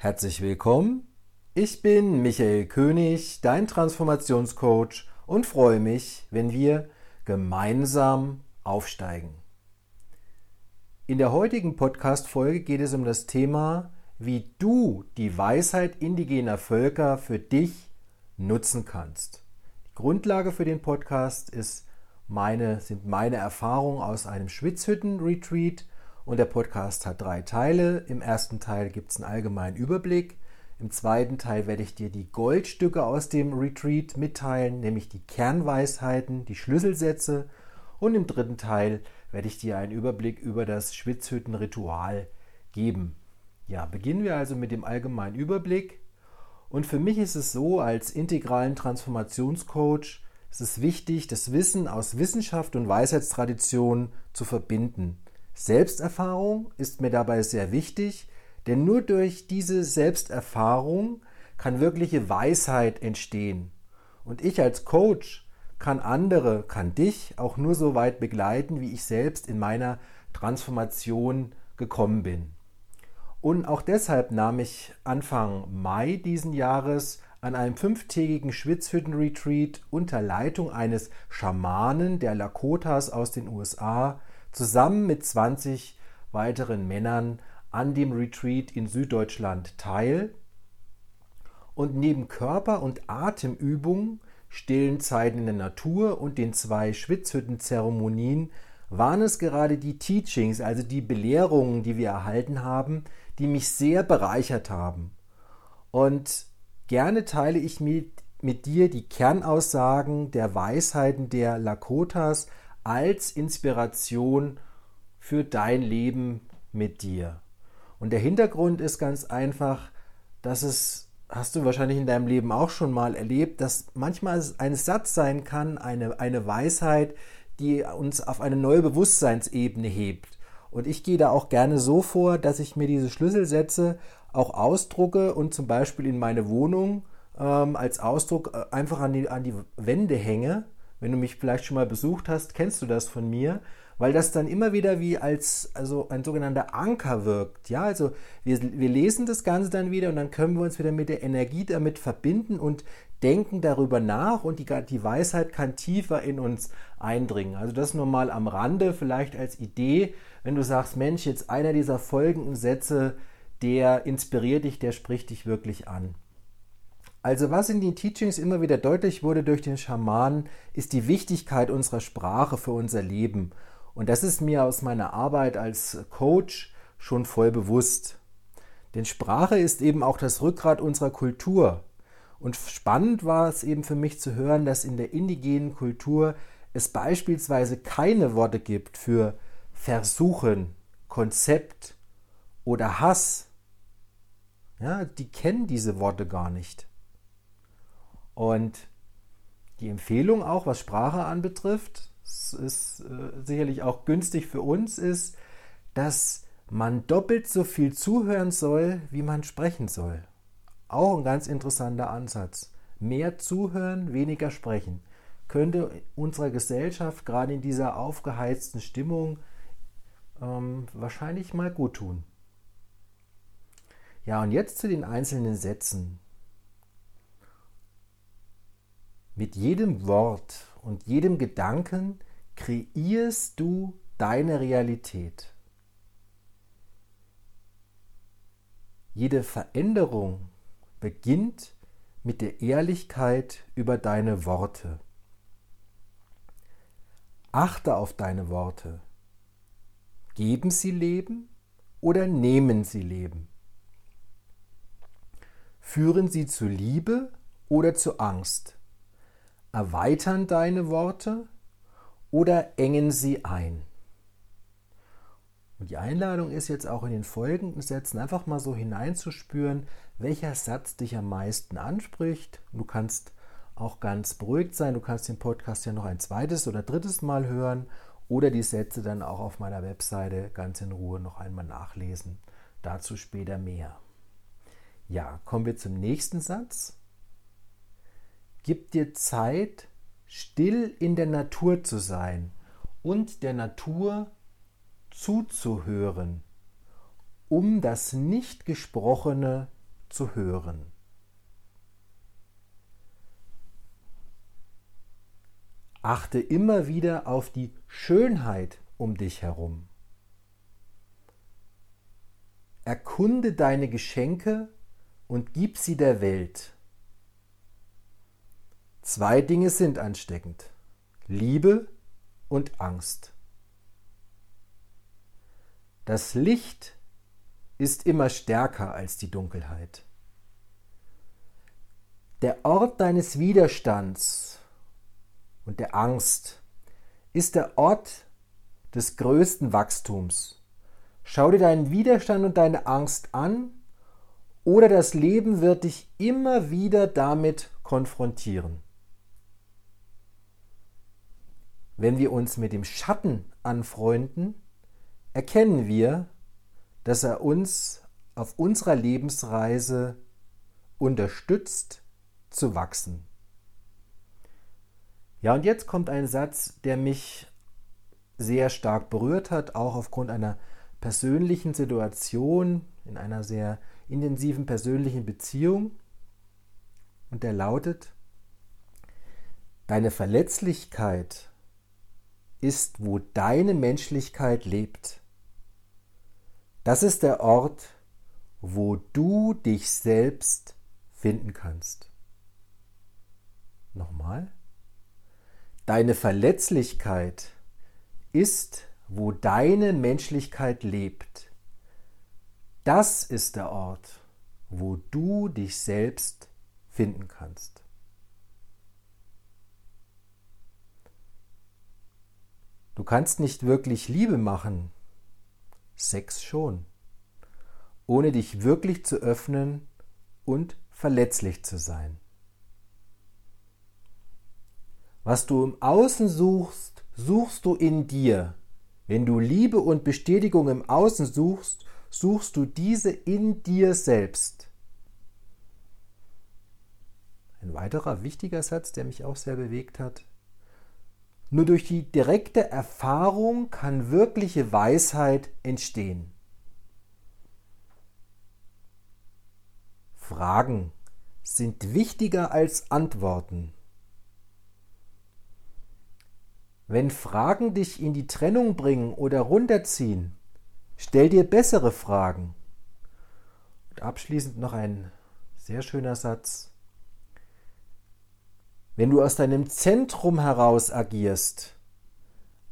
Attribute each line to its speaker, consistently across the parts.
Speaker 1: Herzlich willkommen. Ich bin Michael König, dein Transformationscoach und freue mich, wenn wir gemeinsam aufsteigen. In der heutigen Podcast-Folge geht es um das Thema, wie du die Weisheit indigener Völker für dich nutzen kannst. Die Grundlage für den Podcast ist meine, sind meine Erfahrungen aus einem Schwitzhütten-Retreat und der Podcast hat drei Teile. Im ersten Teil gibt es einen allgemeinen Überblick. Im zweiten Teil werde ich dir die Goldstücke aus dem Retreat mitteilen, nämlich die Kernweisheiten, die Schlüsselsätze. Und im dritten Teil werde ich dir einen Überblick über das Schwitzhüttenritual geben. Ja, beginnen wir also mit dem allgemeinen Überblick. Und für mich ist es so, als integralen Transformationscoach, ist es wichtig, das Wissen aus Wissenschaft und Weisheitstradition zu verbinden. Selbsterfahrung ist mir dabei sehr wichtig, denn nur durch diese Selbsterfahrung kann wirkliche Weisheit entstehen. Und ich als Coach kann andere, kann dich auch nur so weit begleiten, wie ich selbst in meiner Transformation gekommen bin. Und auch deshalb nahm ich Anfang Mai diesen Jahres an einem fünftägigen Schwitzhütten-Retreat unter Leitung eines Schamanen der Lakotas aus den USA zusammen mit 20 weiteren Männern an dem Retreat in Süddeutschland teil. Und neben Körper- und Atemübungen, stillen Zeiten in der Natur und den zwei Schwitzhütten-Zeremonien waren es gerade die Teachings, also die Belehrungen, die wir erhalten haben, die mich sehr bereichert haben. Und gerne teile ich mit, mit dir die Kernaussagen der Weisheiten der Lakotas als Inspiration für dein Leben mit dir. Und der Hintergrund ist ganz einfach, dass es, hast du wahrscheinlich in deinem Leben auch schon mal erlebt, dass manchmal ein Satz sein kann, eine, eine Weisheit, die uns auf eine neue Bewusstseinsebene hebt. Und ich gehe da auch gerne so vor, dass ich mir diese Schlüsselsätze auch ausdrucke und zum Beispiel in meine Wohnung ähm, als Ausdruck äh, einfach an die, an die Wände hänge wenn du mich vielleicht schon mal besucht hast, kennst du das von mir, weil das dann immer wieder wie als also ein sogenannter Anker wirkt. Ja, also wir, wir lesen das Ganze dann wieder und dann können wir uns wieder mit der Energie damit verbinden und denken darüber nach und die, die Weisheit kann tiefer in uns eindringen. Also das nur mal am Rande, vielleicht als Idee, wenn du sagst, Mensch, jetzt einer dieser folgenden Sätze, der inspiriert dich, der spricht dich wirklich an. Also was in den Teachings immer wieder deutlich wurde durch den Schamanen, ist die Wichtigkeit unserer Sprache für unser Leben. Und das ist mir aus meiner Arbeit als Coach schon voll bewusst. Denn Sprache ist eben auch das Rückgrat unserer Kultur. Und spannend war es eben für mich zu hören, dass in der indigenen Kultur es beispielsweise keine Worte gibt für Versuchen, Konzept oder Hass. Ja, die kennen diese Worte gar nicht. Und die Empfehlung auch, was Sprache anbetrifft, ist äh, sicherlich auch günstig für uns, ist, dass man doppelt so viel zuhören soll, wie man sprechen soll. Auch ein ganz interessanter Ansatz. Mehr zuhören, weniger sprechen. Könnte unserer Gesellschaft gerade in dieser aufgeheizten Stimmung ähm, wahrscheinlich mal gut tun. Ja, und jetzt zu den einzelnen Sätzen. Mit jedem Wort und jedem Gedanken kreierst du deine Realität. Jede Veränderung beginnt mit der Ehrlichkeit über deine Worte. Achte auf deine Worte. Geben sie Leben oder nehmen sie Leben? Führen sie zu Liebe oder zu Angst? Erweitern deine Worte oder engen sie ein? Und die Einladung ist jetzt auch in den folgenden Sätzen einfach mal so hineinzuspüren, welcher Satz dich am meisten anspricht. Du kannst auch ganz beruhigt sein. Du kannst den Podcast ja noch ein zweites oder drittes Mal hören oder die Sätze dann auch auf meiner Webseite ganz in Ruhe noch einmal nachlesen. Dazu später mehr. Ja, kommen wir zum nächsten Satz. Gib dir Zeit, still in der Natur zu sein und der Natur zuzuhören, um das Nicht-Gesprochene zu hören. Achte immer wieder auf die Schönheit um dich herum. Erkunde deine Geschenke und gib sie der Welt. Zwei Dinge sind ansteckend. Liebe und Angst. Das Licht ist immer stärker als die Dunkelheit. Der Ort deines Widerstands und der Angst ist der Ort des größten Wachstums. Schau dir deinen Widerstand und deine Angst an oder das Leben wird dich immer wieder damit konfrontieren. Wenn wir uns mit dem Schatten anfreunden, erkennen wir, dass er uns auf unserer Lebensreise unterstützt zu wachsen. Ja, und jetzt kommt ein Satz, der mich sehr stark berührt hat, auch aufgrund einer persönlichen Situation, in einer sehr intensiven persönlichen Beziehung. Und der lautet, deine Verletzlichkeit ist, wo deine Menschlichkeit lebt. Das ist der Ort, wo du dich selbst finden kannst. Nochmal. Deine Verletzlichkeit ist, wo deine Menschlichkeit lebt. Das ist der Ort, wo du dich selbst finden kannst. Du kannst nicht wirklich Liebe machen, Sex schon, ohne dich wirklich zu öffnen und verletzlich zu sein. Was du im Außen suchst, suchst du in dir. Wenn du Liebe und Bestätigung im Außen suchst, suchst du diese in dir selbst. Ein weiterer wichtiger Satz, der mich auch sehr bewegt hat. Nur durch die direkte Erfahrung kann wirkliche Weisheit entstehen. Fragen sind wichtiger als Antworten. Wenn Fragen dich in die Trennung bringen oder runterziehen, stell dir bessere Fragen. Und abschließend noch ein sehr schöner Satz. Wenn du aus deinem Zentrum heraus agierst,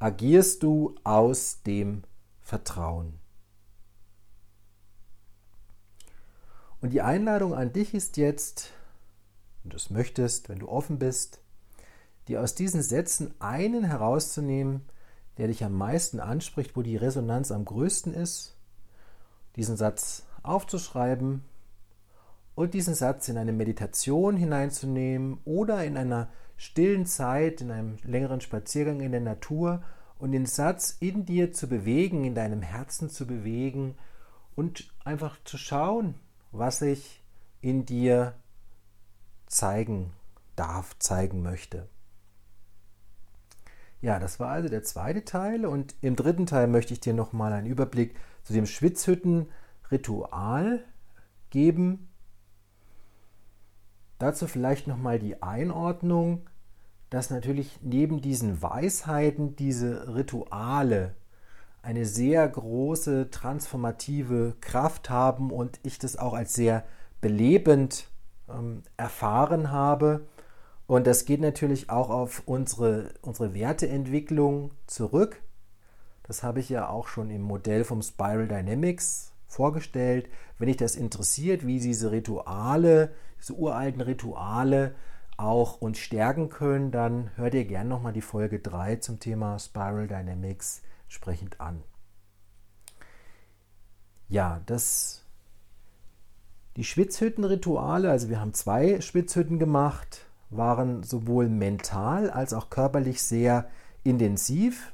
Speaker 1: agierst du aus dem Vertrauen. Und die Einladung an dich ist jetzt, wenn du es möchtest, wenn du offen bist, dir aus diesen Sätzen einen herauszunehmen, der dich am meisten anspricht, wo die Resonanz am größten ist, diesen Satz aufzuschreiben und diesen Satz in eine Meditation hineinzunehmen oder in einer stillen Zeit, in einem längeren Spaziergang in der Natur und den Satz in dir zu bewegen, in deinem Herzen zu bewegen und einfach zu schauen, was sich in dir zeigen darf, zeigen möchte. Ja, das war also der zweite Teil und im dritten Teil möchte ich dir nochmal einen Überblick zu dem Schwitzhütten-Ritual geben, Dazu vielleicht nochmal die Einordnung, dass natürlich neben diesen Weisheiten diese Rituale eine sehr große transformative Kraft haben und ich das auch als sehr belebend ähm, erfahren habe. Und das geht natürlich auch auf unsere, unsere Werteentwicklung zurück. Das habe ich ja auch schon im Modell vom Spiral Dynamics vorgestellt. Wenn dich das interessiert, wie diese Rituale, diese uralten Rituale auch uns stärken können, dann hör dir gerne nochmal die Folge 3 zum Thema Spiral Dynamics entsprechend an. Ja, das die Schwitzhüttenrituale, also wir haben zwei Schwitzhütten gemacht, waren sowohl mental als auch körperlich sehr intensiv.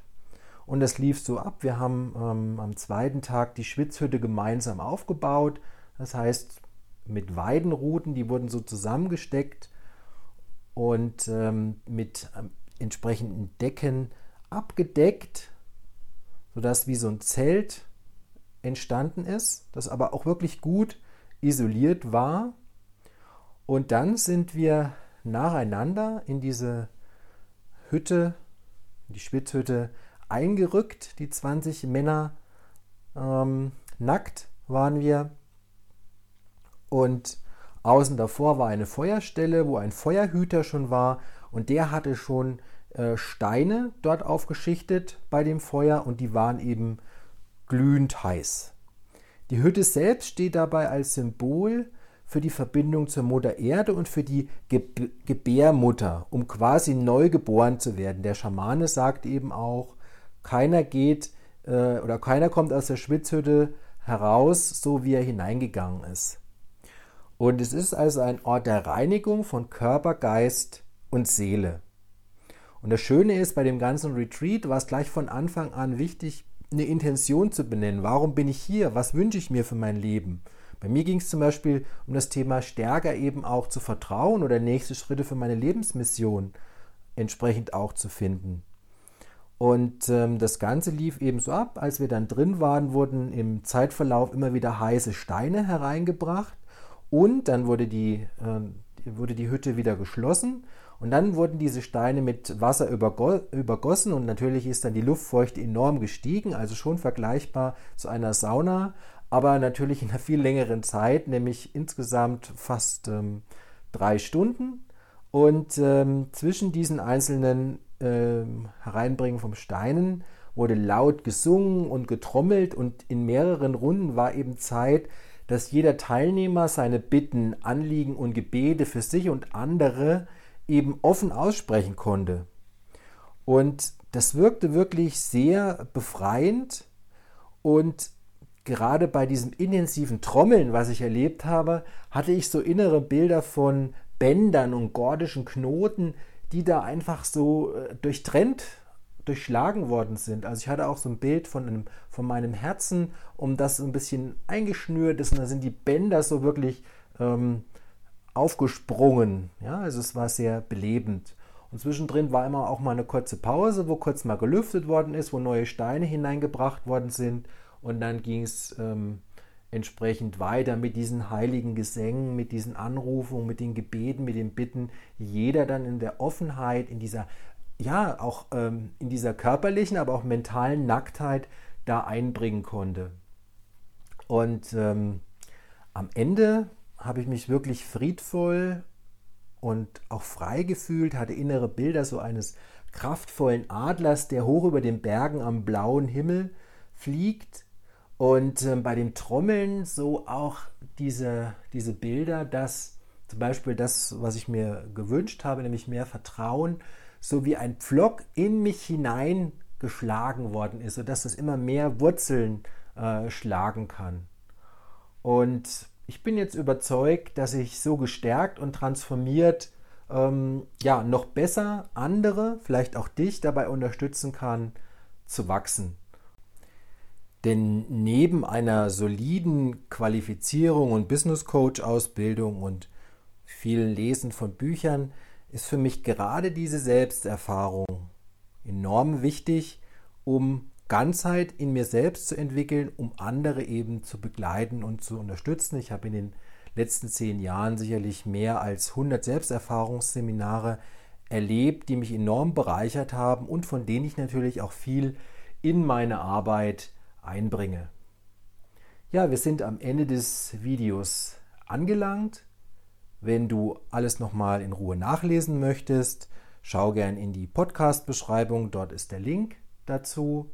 Speaker 1: Und das lief so ab. Wir haben ähm, am zweiten Tag die Schwitzhütte gemeinsam aufgebaut. Das heißt, mit Weidenruten, die wurden so zusammengesteckt und ähm, mit ähm, entsprechenden Decken abgedeckt, sodass wie so ein Zelt entstanden ist, das aber auch wirklich gut isoliert war. Und dann sind wir nacheinander in diese Hütte, die Spitzhütte, eingerückt, die 20 Männer. Ähm, nackt waren wir. Und außen davor war eine Feuerstelle, wo ein Feuerhüter schon war. Und der hatte schon äh, Steine dort aufgeschichtet bei dem Feuer und die waren eben glühend heiß. Die Hütte selbst steht dabei als Symbol für die Verbindung zur Mutter Erde und für die Gebärmutter, um quasi neu geboren zu werden. Der Schamane sagt eben auch, keiner geht äh, oder keiner kommt aus der Schwitzhütte heraus, so wie er hineingegangen ist. Und es ist also ein Ort der Reinigung von Körper, Geist und Seele. Und das Schöne ist, bei dem ganzen Retreat war es gleich von Anfang an wichtig, eine Intention zu benennen. Warum bin ich hier? Was wünsche ich mir für mein Leben? Bei mir ging es zum Beispiel um das Thema stärker eben auch zu vertrauen oder nächste Schritte für meine Lebensmission entsprechend auch zu finden. Und ähm, das Ganze lief eben so ab, als wir dann drin waren, wurden im Zeitverlauf immer wieder heiße Steine hereingebracht und dann wurde die, äh, wurde die Hütte wieder geschlossen. Und dann wurden diese Steine mit Wasser übergo übergossen. Und natürlich ist dann die Luftfeuchte enorm gestiegen, also schon vergleichbar zu einer Sauna, aber natürlich in einer viel längeren Zeit, nämlich insgesamt fast ähm, drei Stunden. Und ähm, zwischen diesen einzelnen äh, Hereinbringen von Steinen wurde laut gesungen und getrommelt. Und in mehreren Runden war eben Zeit, dass jeder Teilnehmer seine Bitten, Anliegen und Gebete für sich und andere eben offen aussprechen konnte. Und das wirkte wirklich sehr befreiend und gerade bei diesem intensiven Trommeln, was ich erlebt habe, hatte ich so innere Bilder von Bändern und gordischen Knoten, die da einfach so äh, durchtrennt, durchschlagen worden sind. Also ich hatte auch so ein Bild von, einem, von meinem Herzen, um das so ein bisschen eingeschnürt ist und da sind die Bänder so wirklich ähm, aufgesprungen. Ja, also es war sehr belebend. Und zwischendrin war immer auch mal eine kurze Pause, wo kurz mal gelüftet worden ist, wo neue Steine hineingebracht worden sind. Und dann ging es ähm, entsprechend weiter mit diesen heiligen Gesängen, mit diesen Anrufungen, mit den Gebeten, mit den Bitten, jeder dann in der Offenheit, in dieser, ja, auch ähm, in dieser körperlichen, aber auch mentalen Nacktheit da einbringen konnte. Und ähm, am Ende habe ich mich wirklich friedvoll und auch frei gefühlt, hatte innere Bilder so eines kraftvollen Adlers, der hoch über den Bergen am blauen Himmel fliegt und äh, bei dem Trommeln so auch diese, diese Bilder, dass zum Beispiel das, was ich mir gewünscht habe, nämlich mehr Vertrauen, so wie ein Pflock in mich hineingeschlagen worden ist, sodass es immer mehr Wurzeln äh, schlagen kann. Und ich bin jetzt überzeugt, dass ich so gestärkt und transformiert ähm, ja noch besser andere, vielleicht auch dich dabei unterstützen kann, zu wachsen. Denn neben einer soliden Qualifizierung und Business Coach Ausbildung und vielen Lesen von Büchern ist für mich gerade diese Selbsterfahrung enorm wichtig, um Ganzheit in mir selbst zu entwickeln, um andere eben zu begleiten und zu unterstützen. Ich habe in den letzten zehn Jahren sicherlich mehr als 100 Selbsterfahrungsseminare erlebt, die mich enorm bereichert haben und von denen ich natürlich auch viel in meine Arbeit einbringe. Ja, wir sind am Ende des Videos angelangt. Wenn du alles nochmal in Ruhe nachlesen möchtest, schau gern in die Podcast-Beschreibung, dort ist der Link dazu.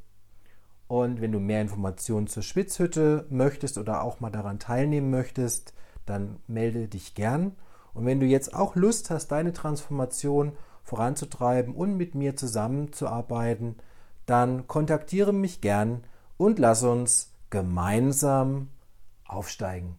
Speaker 1: Und wenn du mehr Informationen zur Schwitzhütte möchtest oder auch mal daran teilnehmen möchtest, dann melde dich gern. Und wenn du jetzt auch Lust hast, deine Transformation voranzutreiben und mit mir zusammenzuarbeiten, dann kontaktiere mich gern und lass uns gemeinsam aufsteigen.